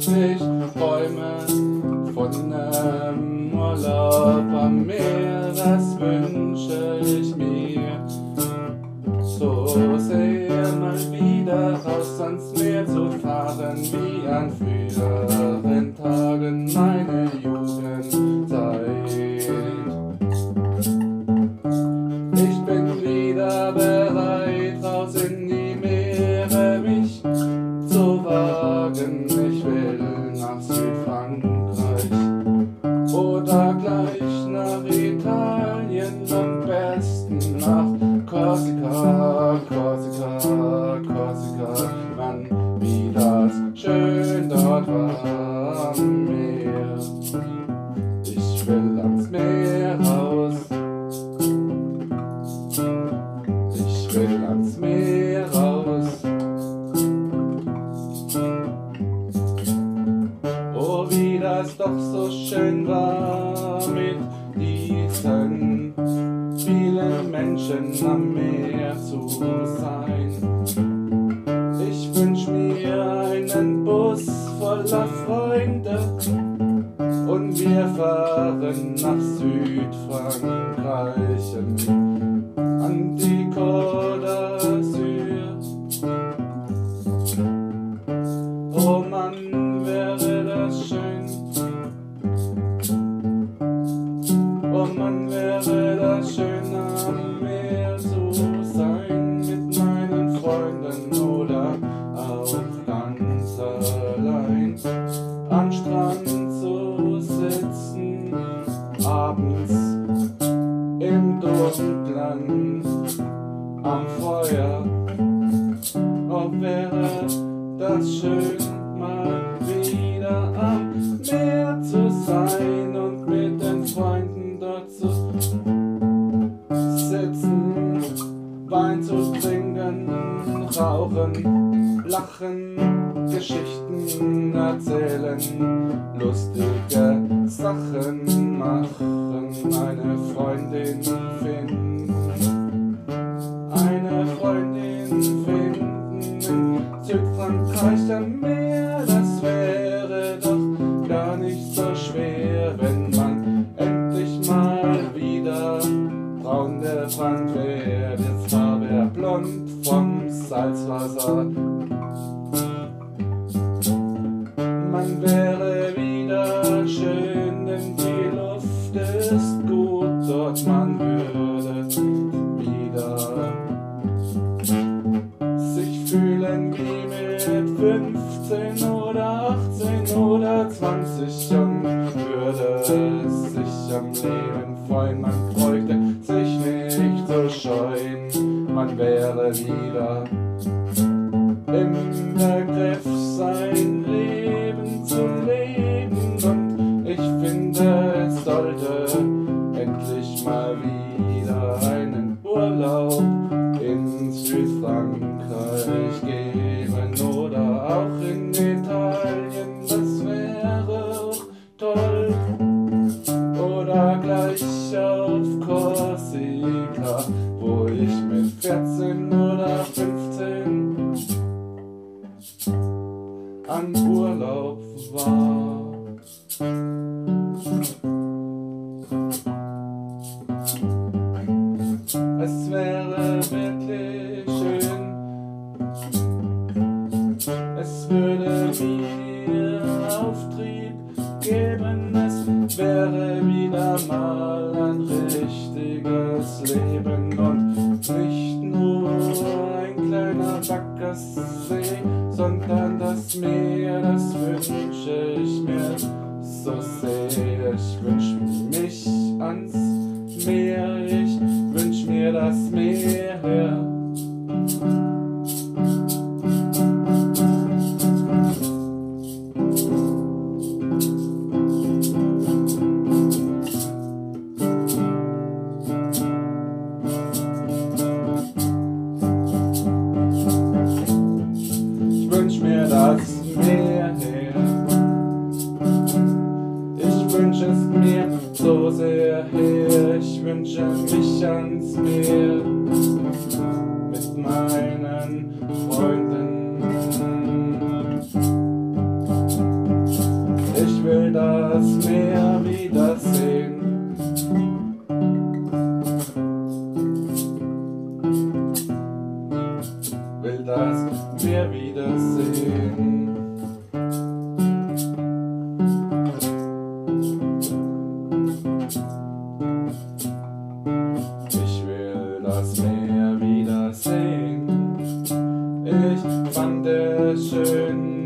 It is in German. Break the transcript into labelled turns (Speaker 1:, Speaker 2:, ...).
Speaker 1: Ich träume von einem Urlaub am Meer, das wünsche ich mir. So sehr mal wieder raus ans Meer zu fahren wie ein Führer. Gleich nach Italien, am besten nach Korsika, Korsika, Korsika. Mann, wie das schön dort war am Meer. Ich will ans Meer raus. Ich will ans Meer raus. Oh, wie das doch so schön war Menschen am Meer zu sein. Ich wünsch mir einen Bus voller Freunde und wir fahren nach Südfrankreich mal wieder am Meer zu sein und mit den Freunden dort zu sitzen, Wein zu trinken, rauchen, lachen, Geschichten erzählen, lustige Sachen machen, eine Freundin finden, gebrannt wird. Jetzt war er blond vom Salzwasser. Man wäre wieder schön, denn die Luft ist gut dort, man würde wieder sich fühlen wie mit 15 oder 18 oder 20 und würde sich am Leben freuen. Man bräuchte wäre wieder im Begriff, sein Leben zu leben. Und ich finde, es sollte endlich mal wieder einen Urlaub in Südfrankreich geben Urlaub war. Es wäre wirklich schön, es würde mir Auftrieb geben, es wäre wieder mal ein richtiges Leben. Und nicht nur ein kleiner Backersee, sondern das Meer, das wünsche ich so sehr her. Ich wünsche mich ans Meer mit meinen Freunden. Ich will das Meer wiedersehen. Wiedersehen.